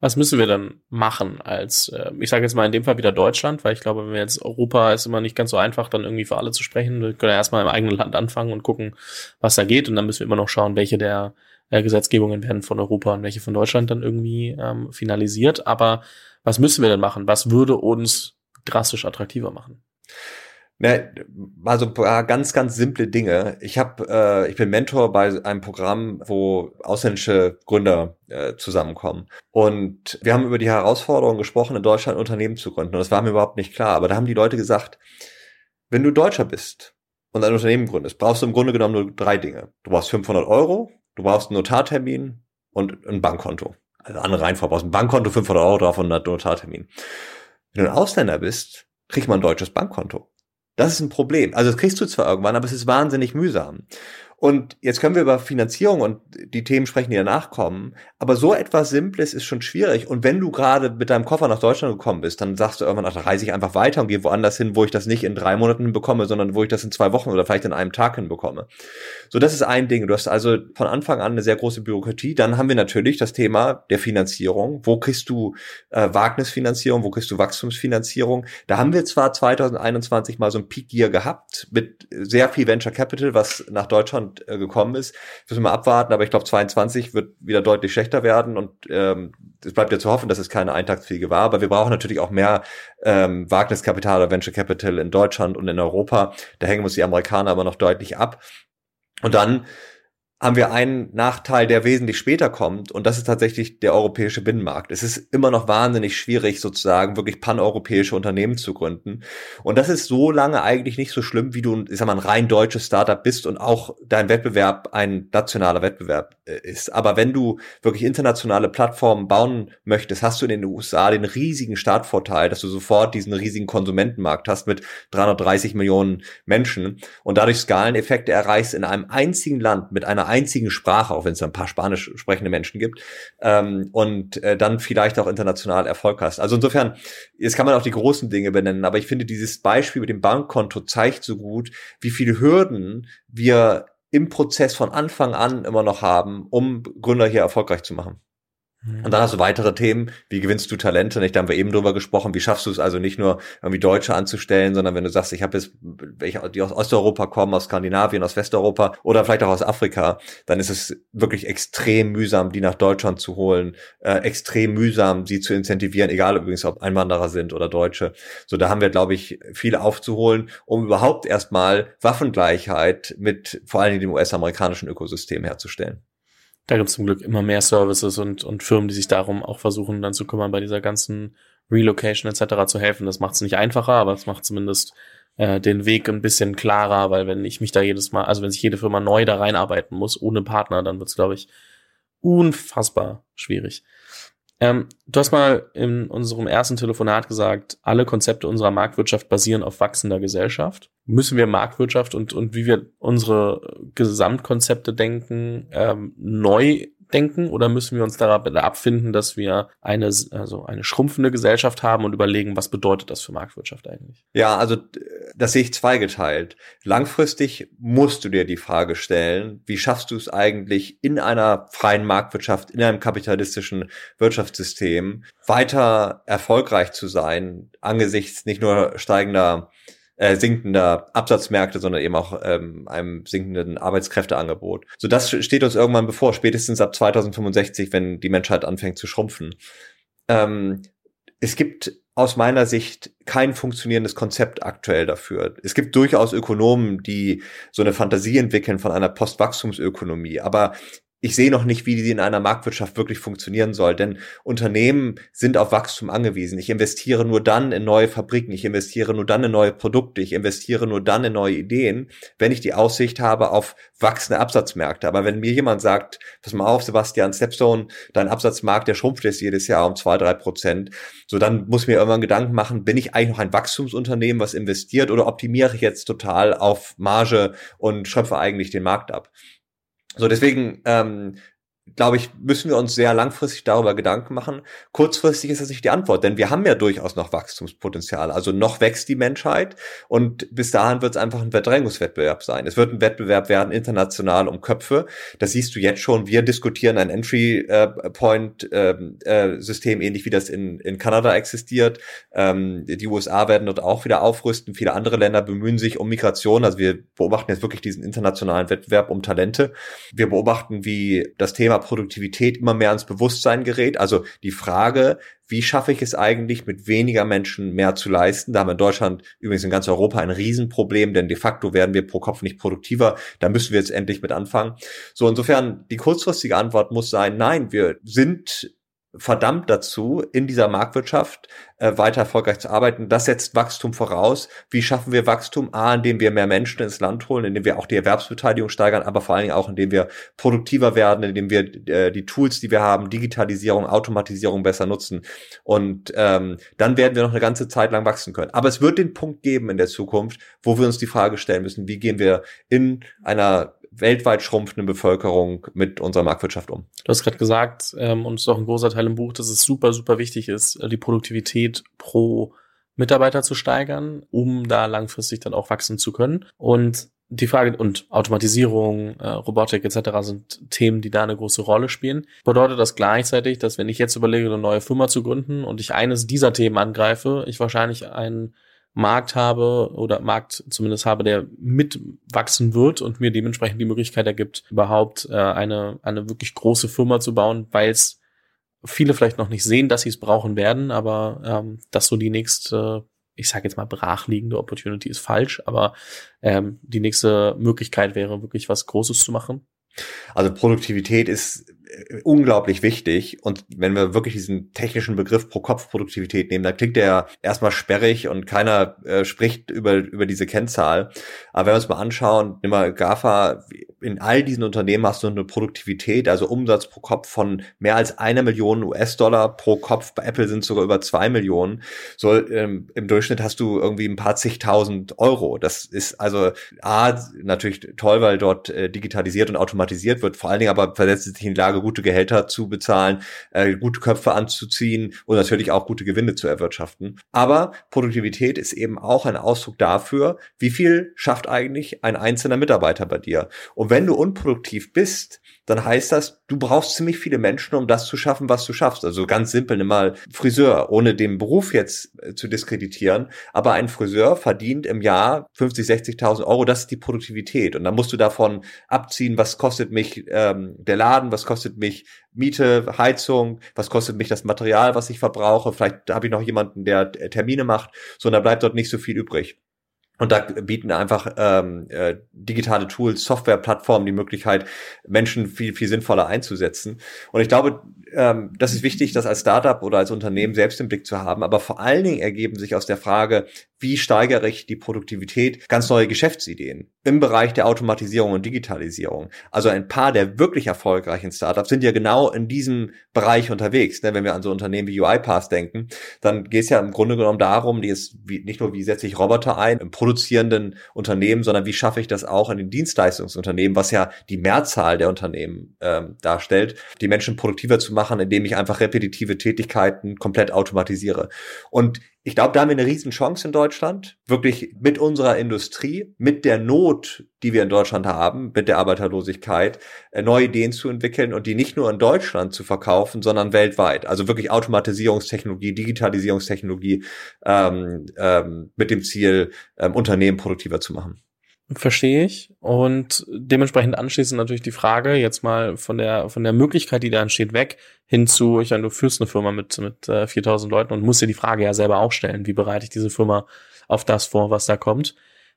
was müssen wir dann machen als, äh, ich sage jetzt mal in dem Fall wieder Deutschland, weil ich glaube, wenn wir jetzt Europa ist immer nicht ganz so einfach, dann irgendwie für alle zu sprechen. Wir können ja erstmal im eigenen Land anfangen und gucken, was da geht. Und dann müssen wir immer noch schauen, welche der äh, Gesetzgebungen werden von Europa und welche von Deutschland dann irgendwie ähm, finalisiert. Aber was müssen wir denn machen? Was würde uns drastisch attraktiver machen? Ne, mal so ein paar ganz, ganz simple Dinge. Ich habe, äh, ich bin Mentor bei einem Programm, wo ausländische Gründer äh, zusammenkommen. Und wir haben über die Herausforderungen gesprochen, in Deutschland Unternehmen zu gründen. Und das war mir überhaupt nicht klar. Aber da haben die Leute gesagt, wenn du Deutscher bist und ein Unternehmen gründest, brauchst du im Grunde genommen nur drei Dinge. Du brauchst 500 Euro, du brauchst einen Notartermin und ein Bankkonto. Also andere Reihenfolge, brauchst ein Bankkonto, 500 Euro drauf und einen Notartermin. Wenn du ein Ausländer bist, kriegt man ein deutsches Bankkonto. Das ist ein Problem. Also das kriegst du zwar irgendwann, aber es ist wahnsinnig mühsam. Und jetzt können wir über Finanzierung und die Themen sprechen, die danach kommen. Aber so etwas Simples ist schon schwierig. Und wenn du gerade mit deinem Koffer nach Deutschland gekommen bist, dann sagst du irgendwann, ach, da reise ich einfach weiter und gehe woanders hin, wo ich das nicht in drei Monaten hinbekomme, sondern wo ich das in zwei Wochen oder vielleicht in einem Tag hinbekomme. So, das ist ein Ding. Du hast also von Anfang an eine sehr große Bürokratie. Dann haben wir natürlich das Thema der Finanzierung. Wo kriegst du äh, Wagnisfinanzierung? Wo kriegst du Wachstumsfinanzierung? Da haben wir zwar 2021 mal so ein Peak Year gehabt mit sehr viel Venture Capital, was nach Deutschland Deutschland äh, gekommen ist. Müssen wir mal abwarten, aber ich glaube 22 wird wieder deutlich schlechter werden und ähm, es bleibt ja zu hoffen, dass es keine Eintagsfliege war, aber wir brauchen natürlich auch mehr ähm, Wagniskapital oder Venture Capital in Deutschland und in Europa. Da hängen uns die Amerikaner aber noch deutlich ab. Und dann haben wir einen Nachteil, der wesentlich später kommt, und das ist tatsächlich der europäische Binnenmarkt. Es ist immer noch wahnsinnig schwierig, sozusagen wirklich paneuropäische Unternehmen zu gründen. Und das ist so lange eigentlich nicht so schlimm, wie du, ich sag mal, ein rein deutsches Startup bist und auch dein Wettbewerb ein nationaler Wettbewerb äh, ist. Aber wenn du wirklich internationale Plattformen bauen möchtest, hast du in den USA den riesigen Startvorteil, dass du sofort diesen riesigen Konsumentenmarkt hast mit 330 Millionen Menschen und dadurch Skaleneffekte erreichst in einem einzigen Land mit einer einzigen Sprache, auch wenn es ein paar spanisch sprechende Menschen gibt, ähm, und äh, dann vielleicht auch international Erfolg hast. Also insofern, jetzt kann man auch die großen Dinge benennen, aber ich finde, dieses Beispiel mit dem Bankkonto zeigt so gut, wie viele Hürden wir im Prozess von Anfang an immer noch haben, um Gründer hier erfolgreich zu machen. Und dann hast du weitere Themen, wie gewinnst du Talente? Nicht, da haben wir eben drüber gesprochen, wie schaffst du es also nicht nur irgendwie Deutsche anzustellen, sondern wenn du sagst, ich habe jetzt welche, die aus Osteuropa kommen, aus Skandinavien, aus Westeuropa oder vielleicht auch aus Afrika, dann ist es wirklich extrem mühsam, die nach Deutschland zu holen, äh, extrem mühsam, sie zu incentivieren, egal übrigens, ob Einwanderer sind oder Deutsche. So, da haben wir, glaube ich, viel aufzuholen, um überhaupt erstmal Waffengleichheit mit vor allen Dingen dem US-amerikanischen Ökosystem herzustellen. Da gibt es zum Glück immer mehr Services und, und Firmen, die sich darum auch versuchen, dann zu kümmern, bei dieser ganzen Relocation etc. zu helfen. Das macht es nicht einfacher, aber es macht zumindest äh, den Weg ein bisschen klarer, weil wenn ich mich da jedes Mal, also wenn sich jede Firma neu da reinarbeiten muss, ohne Partner, dann wird es, glaube ich, unfassbar schwierig. Ähm, du hast mal in unserem ersten Telefonat gesagt, alle Konzepte unserer Marktwirtschaft basieren auf wachsender Gesellschaft. Müssen wir Marktwirtschaft und, und wie wir unsere Gesamtkonzepte denken, ähm, neu denken oder müssen wir uns da abfinden, dass wir eine, also eine schrumpfende Gesellschaft haben und überlegen, was bedeutet das für Marktwirtschaft eigentlich? Ja, also das sehe ich zweigeteilt. Langfristig musst du dir die Frage stellen, wie schaffst du es eigentlich in einer freien Marktwirtschaft, in einem kapitalistischen Wirtschaftssystem weiter erfolgreich zu sein, angesichts nicht nur steigender äh, sinkender Absatzmärkte, sondern eben auch ähm, einem sinkenden Arbeitskräfteangebot. So das steht uns irgendwann bevor, spätestens ab 2065, wenn die Menschheit anfängt zu schrumpfen. Ähm, es gibt aus meiner Sicht kein funktionierendes Konzept aktuell dafür. Es gibt durchaus Ökonomen, die so eine Fantasie entwickeln von einer Postwachstumsökonomie, aber ich sehe noch nicht, wie die in einer Marktwirtschaft wirklich funktionieren soll, denn Unternehmen sind auf Wachstum angewiesen. Ich investiere nur dann in neue Fabriken, ich investiere nur dann in neue Produkte, ich investiere nur dann in neue Ideen, wenn ich die Aussicht habe auf wachsende Absatzmärkte. Aber wenn mir jemand sagt, pass mal auf, Sebastian Stepstone, dein Absatzmarkt, der schrumpft jetzt jedes Jahr um zwei, drei Prozent, so dann muss ich mir irgendwann Gedanken machen, bin ich eigentlich noch ein Wachstumsunternehmen, was investiert oder optimiere ich jetzt total auf Marge und schöpfe eigentlich den Markt ab? So, deswegen ähm, glaube ich, müssen wir uns sehr langfristig darüber Gedanken machen. Kurzfristig ist das nicht die Antwort, denn wir haben ja durchaus noch Wachstumspotenzial. Also noch wächst die Menschheit und bis dahin wird es einfach ein Verdrängungswettbewerb sein. Es wird ein Wettbewerb werden international um Köpfe. Das siehst du jetzt schon. Wir diskutieren ein Entry-Point-System, ähnlich wie das in, in Kanada existiert. Ähm, die USA werden dort auch wieder aufrüsten. Viele andere Länder bemühen sich um Migration. Also wir beobachten jetzt wirklich diesen internationalen Wettbewerb um Talente. Wir beobachten, wie das Thema Produktivität immer mehr ans Bewusstsein gerät. Also die Frage, wie schaffe ich es eigentlich, mit weniger Menschen mehr zu leisten? Da haben wir in Deutschland, übrigens in ganz Europa, ein Riesenproblem, denn de facto werden wir pro Kopf nicht produktiver. Da müssen wir jetzt endlich mit anfangen. So, insofern, die kurzfristige Antwort muss sein, nein, wir sind verdammt dazu, in dieser Marktwirtschaft äh, weiter erfolgreich zu arbeiten. Das setzt Wachstum voraus. Wie schaffen wir Wachstum? A, indem wir mehr Menschen ins Land holen, indem wir auch die Erwerbsbeteiligung steigern, aber vor allen Dingen auch, indem wir produktiver werden, indem wir äh, die Tools, die wir haben, Digitalisierung, Automatisierung besser nutzen. Und ähm, dann werden wir noch eine ganze Zeit lang wachsen können. Aber es wird den Punkt geben in der Zukunft, wo wir uns die Frage stellen müssen, wie gehen wir in einer weltweit schrumpfenden Bevölkerung mit unserer Marktwirtschaft um. Du hast gerade gesagt, ähm, und es ist auch ein großer Teil im Buch, dass es super, super wichtig ist, äh, die Produktivität pro Mitarbeiter zu steigern, um da langfristig dann auch wachsen zu können. Und die Frage und Automatisierung, äh, Robotik etc. sind Themen, die da eine große Rolle spielen. Bedeutet das gleichzeitig, dass wenn ich jetzt überlege, eine neue Firma zu gründen und ich eines dieser Themen angreife, ich wahrscheinlich einen Markt habe oder Markt zumindest habe, der mitwachsen wird und mir dementsprechend die Möglichkeit ergibt, überhaupt äh, eine, eine wirklich große Firma zu bauen, weil es viele vielleicht noch nicht sehen, dass sie es brauchen werden, aber ähm, dass so die nächste, ich sage jetzt mal brachliegende Opportunity ist falsch, aber ähm, die nächste Möglichkeit wäre wirklich was Großes zu machen. Also Produktivität ist unglaublich wichtig. Und wenn wir wirklich diesen technischen Begriff pro Kopf Produktivität nehmen, dann klingt der ja erstmal sperrig und keiner äh, spricht über, über diese Kennzahl. Aber wenn wir uns mal anschauen, nimm mal GAFA, in all diesen Unternehmen hast du eine Produktivität, also Umsatz pro Kopf von mehr als einer Million US-Dollar pro Kopf. Bei Apple sind es sogar über zwei Millionen. So ähm, im Durchschnitt hast du irgendwie ein paar zigtausend Euro. Das ist also A, natürlich toll, weil dort äh, digitalisiert und automatisiert wird. Vor allen Dingen aber versetzt sich in die Lage, gute Gehälter zu bezahlen, äh, gute Köpfe anzuziehen und natürlich auch gute Gewinne zu erwirtschaften. Aber Produktivität ist eben auch ein Ausdruck dafür, wie viel schafft eigentlich ein einzelner Mitarbeiter bei dir. Und wenn du unproduktiv bist, dann heißt das, du brauchst ziemlich viele Menschen, um das zu schaffen, was du schaffst. Also ganz simpel, nimm mal Friseur, ohne den Beruf jetzt äh, zu diskreditieren. Aber ein Friseur verdient im Jahr 50, 60.000 Euro. Das ist die Produktivität. Und dann musst du davon abziehen, was kostet mich ähm, der Laden, was kostet mich Miete, Heizung, was kostet mich das Material, was ich verbrauche. Vielleicht habe ich noch jemanden, der Termine macht. So, und da bleibt dort nicht so viel übrig. Und da bieten einfach ähm, äh, digitale Tools, Softwareplattformen die Möglichkeit, Menschen viel, viel sinnvoller einzusetzen. Und ich glaube, ähm, das ist wichtig, das als Startup oder als Unternehmen selbst im Blick zu haben. Aber vor allen Dingen ergeben sich aus der Frage, wie steigere ich die Produktivität, ganz neue Geschäftsideen im Bereich der Automatisierung und Digitalisierung. Also ein paar der wirklich erfolgreichen Startups sind ja genau in diesem Bereich unterwegs. Ne? Wenn wir an so Unternehmen wie UiPath denken, dann geht es ja im Grunde genommen darum, die ist wie, nicht nur, wie setze ich Roboter ein im produzierenden Unternehmen, sondern wie schaffe ich das auch in den Dienstleistungsunternehmen, was ja die Mehrzahl der Unternehmen ähm, darstellt, die Menschen produktiver zu machen, indem ich einfach repetitive Tätigkeiten komplett automatisiere. Und ich glaube, da haben wir eine riesen Chance in Deutschland, wirklich mit unserer Industrie, mit der Not, die wir in Deutschland haben, mit der Arbeiterlosigkeit, äh, neue Ideen zu entwickeln und die nicht nur in Deutschland zu verkaufen, sondern weltweit. Also wirklich Automatisierungstechnologie, Digitalisierungstechnologie ähm, ähm, mit dem Ziel, ähm, Unternehmen produktiver zu machen. Verstehe ich. Und dementsprechend anschließend natürlich die Frage, jetzt mal von der, von der Möglichkeit, die da entsteht, weg, hin zu, ich meine, du führst eine Firma mit, mit äh, 4000 Leuten und musst dir die Frage ja selber auch stellen, wie bereite ich diese Firma auf das vor, was da kommt.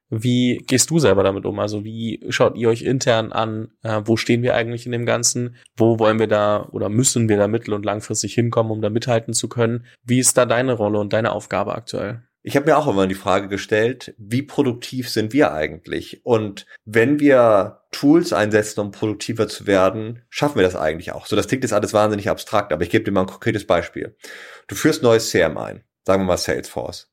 Wie gehst du selber damit um? Also wie schaut ihr euch intern an? Äh, wo stehen wir eigentlich in dem Ganzen? Wo wollen wir da oder müssen wir da mittel- und langfristig hinkommen, um da mithalten zu können? Wie ist da deine Rolle und deine Aufgabe aktuell? Ich habe mir auch immer die Frage gestellt, wie produktiv sind wir eigentlich? Und wenn wir Tools einsetzen, um produktiver zu werden, schaffen wir das eigentlich auch. So, das klingt jetzt alles wahnsinnig abstrakt, aber ich gebe dir mal ein konkretes Beispiel. Du führst neues CM ein, sagen wir mal Salesforce.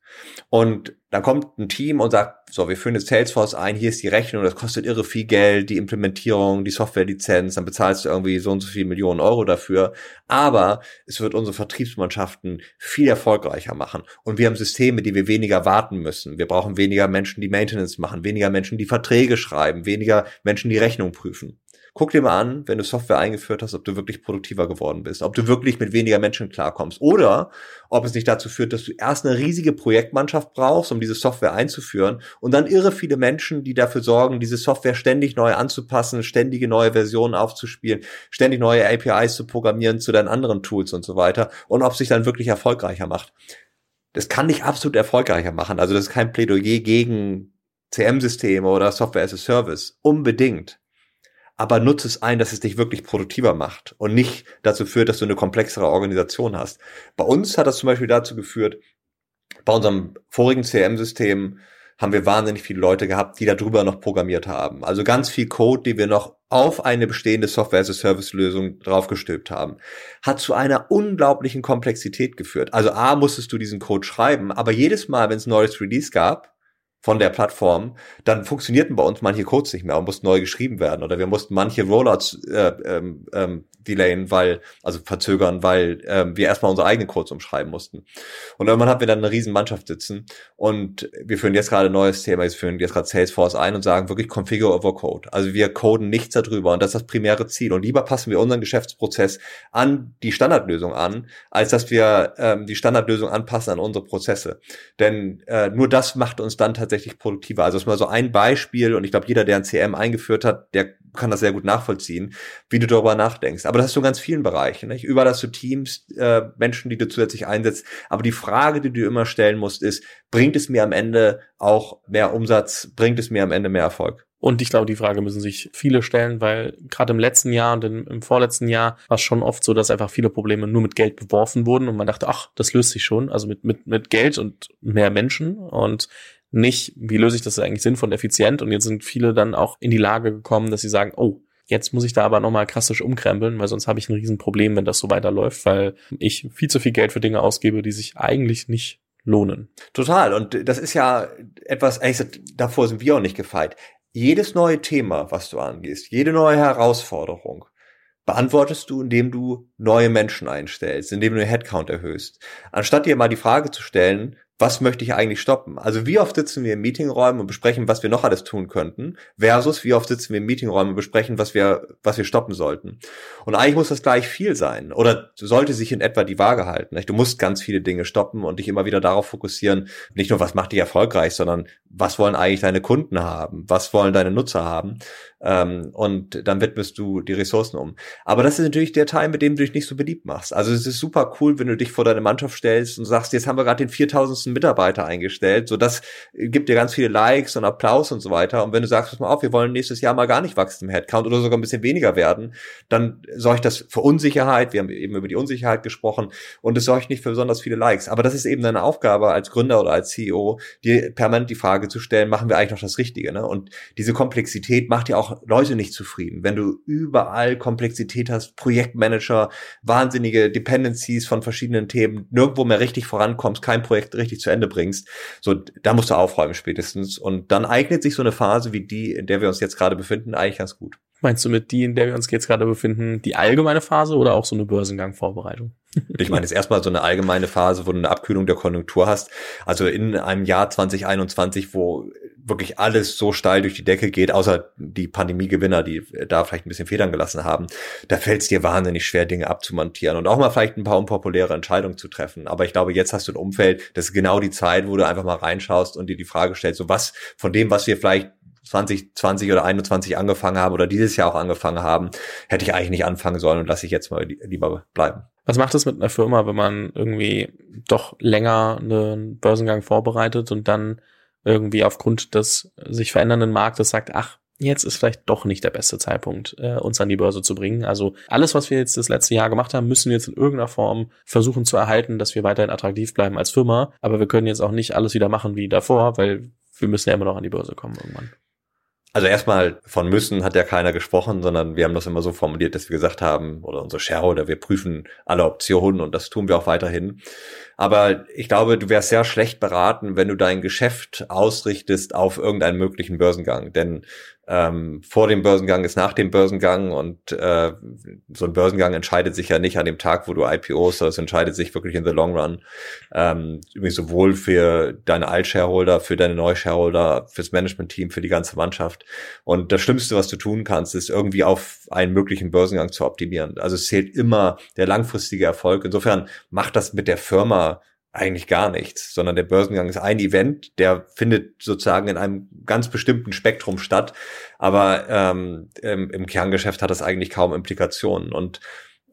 Und dann kommt ein Team und sagt, so, wir führen jetzt Salesforce ein, hier ist die Rechnung, das kostet irre viel Geld, die Implementierung, die Softwarelizenz, dann bezahlst du irgendwie so und so viele Millionen Euro dafür. Aber es wird unsere Vertriebsmannschaften viel erfolgreicher machen. Und wir haben Systeme, die wir weniger warten müssen. Wir brauchen weniger Menschen, die Maintenance machen, weniger Menschen, die Verträge schreiben, weniger Menschen, die Rechnung prüfen. Guck dir mal an, wenn du Software eingeführt hast, ob du wirklich produktiver geworden bist, ob du wirklich mit weniger Menschen klarkommst oder ob es nicht dazu führt, dass du erst eine riesige Projektmannschaft brauchst, um diese Software einzuführen und dann irre viele Menschen, die dafür sorgen, diese Software ständig neu anzupassen, ständige neue Versionen aufzuspielen, ständig neue APIs zu programmieren zu deinen anderen Tools und so weiter und ob es sich dann wirklich erfolgreicher macht. Das kann dich absolut erfolgreicher machen. Also das ist kein Plädoyer gegen CM-Systeme oder Software as a Service. Unbedingt aber nutze es ein, dass es dich wirklich produktiver macht und nicht dazu führt, dass du eine komplexere Organisation hast. Bei uns hat das zum Beispiel dazu geführt, bei unserem vorigen CM-System haben wir wahnsinnig viele Leute gehabt, die darüber noch programmiert haben. Also ganz viel Code, die wir noch auf eine bestehende Software-as-a-Service-Lösung draufgestülpt haben, hat zu einer unglaublichen Komplexität geführt. Also A, musstest du diesen Code schreiben, aber jedes Mal, wenn es ein neues Release gab, von der Plattform, dann funktionierten bei uns manche Codes nicht mehr und mussten neu geschrieben werden oder wir mussten manche Rollouts äh, ähm, ähm, delayen, weil, also verzögern, weil ähm, wir erstmal unsere eigenen Codes umschreiben mussten. Und irgendwann hatten wir dann eine riesen Mannschaft sitzen und wir führen jetzt gerade ein neues Thema, wir führen jetzt gerade Salesforce ein und sagen wirklich Configure over Code. Also wir coden nichts darüber und das ist das primäre Ziel. Und lieber passen wir unseren Geschäftsprozess an die Standardlösung an, als dass wir ähm, die Standardlösung anpassen an unsere Prozesse. Denn äh, nur das macht uns dann tatsächlich produktiver. Also ist mal so ein Beispiel und ich glaube, jeder, der ein CM eingeführt hat, der kann das sehr gut nachvollziehen, wie du darüber nachdenkst. Aber das hast du in ganz vielen Bereichen. Nicht? Überall hast du Teams, äh, Menschen, die du zusätzlich einsetzt. Aber die Frage, die du immer stellen musst, ist, bringt es mir am Ende auch mehr Umsatz? Bringt es mir am Ende mehr Erfolg? Und ich glaube, die Frage müssen sich viele stellen, weil gerade im letzten Jahr und im vorletzten Jahr war es schon oft so, dass einfach viele Probleme nur mit Geld beworfen wurden und man dachte, ach, das löst sich schon. Also mit, mit, mit Geld und mehr Menschen und nicht, wie löse ich das eigentlich sinnvoll und effizient? Und jetzt sind viele dann auch in die Lage gekommen, dass sie sagen, oh, Jetzt muss ich da aber nochmal krassisch umkrempeln, weil sonst habe ich ein Riesenproblem, wenn das so weiterläuft, weil ich viel zu viel Geld für Dinge ausgebe, die sich eigentlich nicht lohnen. Total. Und das ist ja etwas, ehrlich davor sind wir auch nicht gefeit. Jedes neue Thema, was du angehst, jede neue Herausforderung, beantwortest du, indem du neue Menschen einstellst, indem du den Headcount erhöhst. Anstatt dir mal die Frage zu stellen, was möchte ich eigentlich stoppen? Also wie oft sitzen wir in Meetingräumen und besprechen, was wir noch alles tun könnten, versus wie oft sitzen wir in Meetingräumen und besprechen, was wir, was wir stoppen sollten. Und eigentlich muss das gleich viel sein oder sollte sich in etwa die Waage halten. Du musst ganz viele Dinge stoppen und dich immer wieder darauf fokussieren, nicht nur was macht dich erfolgreich, sondern was wollen eigentlich deine Kunden haben, was wollen deine Nutzer haben ähm, und dann widmest du die Ressourcen um. Aber das ist natürlich der Teil, mit dem du dich nicht so beliebt machst. Also es ist super cool, wenn du dich vor deine Mannschaft stellst und sagst, jetzt haben wir gerade den 4000 Dutzend Mitarbeiter eingestellt. So das gibt dir ganz viele Likes und Applaus und so weiter. Und wenn du sagst, pass mal auf, wir wollen nächstes Jahr mal gar nicht wachsen im Headcount oder sogar ein bisschen weniger werden, dann sorgt das für Unsicherheit. Wir haben eben über die Unsicherheit gesprochen und es sorgt nicht für besonders viele Likes. Aber das ist eben deine Aufgabe als Gründer oder als CEO, dir permanent die Frage zu stellen, machen wir eigentlich noch das Richtige? Ne? Und diese Komplexität macht ja auch Leute nicht zufrieden. Wenn du überall Komplexität hast, Projektmanager, wahnsinnige Dependencies von verschiedenen Themen, nirgendwo mehr richtig vorankommst, kein Projekt richtig zu Ende bringst, so da musst du aufräumen spätestens. Und dann eignet sich so eine Phase wie die, in der wir uns jetzt gerade befinden, eigentlich ganz gut. Meinst du mit die, in der wir uns jetzt gerade befinden, die allgemeine Phase oder auch so eine Börsengangvorbereitung? Ich meine, es ist erstmal so eine allgemeine Phase, wo du eine Abkühlung der Konjunktur hast. Also in einem Jahr 2021, wo wirklich alles so steil durch die Decke geht, außer die Pandemiegewinner, die da vielleicht ein bisschen Federn gelassen haben, da fällt es dir wahnsinnig schwer, Dinge abzumontieren und auch mal vielleicht ein paar unpopuläre Entscheidungen zu treffen. Aber ich glaube, jetzt hast du ein Umfeld, das ist genau die Zeit, wo du einfach mal reinschaust und dir die Frage stellst, so was von dem, was wir vielleicht 2020 oder 21 angefangen haben oder dieses Jahr auch angefangen haben, hätte ich eigentlich nicht anfangen sollen und lasse ich jetzt mal lieber bleiben. Was macht es mit einer Firma, wenn man irgendwie doch länger einen Börsengang vorbereitet und dann irgendwie aufgrund des sich verändernden Marktes sagt, ach, jetzt ist vielleicht doch nicht der beste Zeitpunkt, äh, uns an die Börse zu bringen. Also alles, was wir jetzt das letzte Jahr gemacht haben, müssen wir jetzt in irgendeiner Form versuchen zu erhalten, dass wir weiterhin attraktiv bleiben als Firma. Aber wir können jetzt auch nicht alles wieder machen wie davor, weil wir müssen ja immer noch an die Börse kommen irgendwann. Also erstmal von müssen hat ja keiner gesprochen, sondern wir haben das immer so formuliert, dass wir gesagt haben, oder unsere Shareholder, wir prüfen alle Optionen und das tun wir auch weiterhin. Aber ich glaube, du wärst sehr schlecht beraten, wenn du dein Geschäft ausrichtest auf irgendeinen möglichen Börsengang. Denn ähm, vor dem Börsengang ist nach dem Börsengang und äh, so ein Börsengang entscheidet sich ja nicht an dem Tag, wo du IPOs, sondern es entscheidet sich wirklich in the long run. Ähm, übrigens sowohl für deine Alt-Shareholder, für deine Neu-Shareholder, fürs Management-Team, für die ganze Mannschaft. Und das Schlimmste, was du tun kannst, ist irgendwie auf einen möglichen Börsengang zu optimieren. Also es zählt immer der langfristige Erfolg. Insofern macht das mit der Firma eigentlich gar nichts, sondern der Börsengang ist ein Event, der findet sozusagen in einem ganz bestimmten Spektrum statt, aber ähm, im, im Kerngeschäft hat das eigentlich kaum Implikationen. Und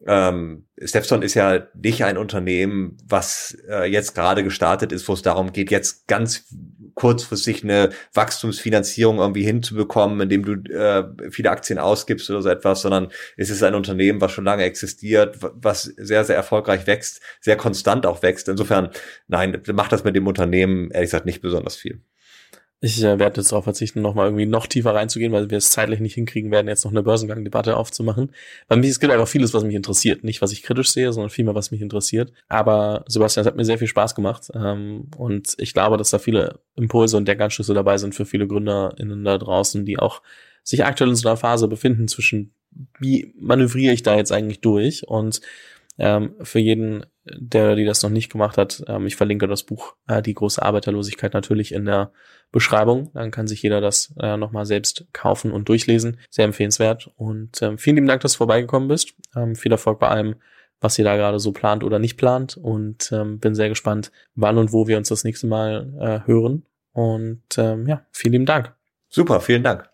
ähm, Stepstone ist ja nicht ein Unternehmen, was äh, jetzt gerade gestartet ist, wo es darum geht, jetzt ganz kurzfristig eine Wachstumsfinanzierung irgendwie hinzubekommen, indem du äh, viele Aktien ausgibst oder so etwas, sondern es ist ein Unternehmen, was schon lange existiert, was sehr, sehr erfolgreich wächst, sehr konstant auch wächst. Insofern, nein, macht das mit dem Unternehmen ehrlich gesagt nicht besonders viel. Ich äh, werde jetzt darauf verzichten, nochmal irgendwie noch tiefer reinzugehen, weil wir es zeitlich nicht hinkriegen werden, jetzt noch eine Börsengang-Debatte aufzumachen. Weil mich, es gibt einfach vieles, was mich interessiert. Nicht, was ich kritisch sehe, sondern vielmehr, was mich interessiert. Aber Sebastian, es hat mir sehr viel Spaß gemacht. Ähm, und ich glaube, dass da viele Impulse und Denkanschlüsse dabei sind für viele GründerInnen da draußen, die auch sich aktuell in so einer Phase befinden zwischen, wie manövriere ich da jetzt eigentlich durch? Und ähm, für jeden, der die das noch nicht gemacht hat, ähm, ich verlinke das Buch äh, Die große Arbeiterlosigkeit natürlich in der Beschreibung. Dann kann sich jeder das äh, nochmal selbst kaufen und durchlesen. Sehr empfehlenswert. Und ähm, vielen lieben Dank, dass du vorbeigekommen bist. Ähm, viel Erfolg bei allem, was ihr da gerade so plant oder nicht plant. Und ähm, bin sehr gespannt, wann und wo wir uns das nächste Mal äh, hören. Und ähm, ja, vielen lieben Dank. Super, vielen Dank.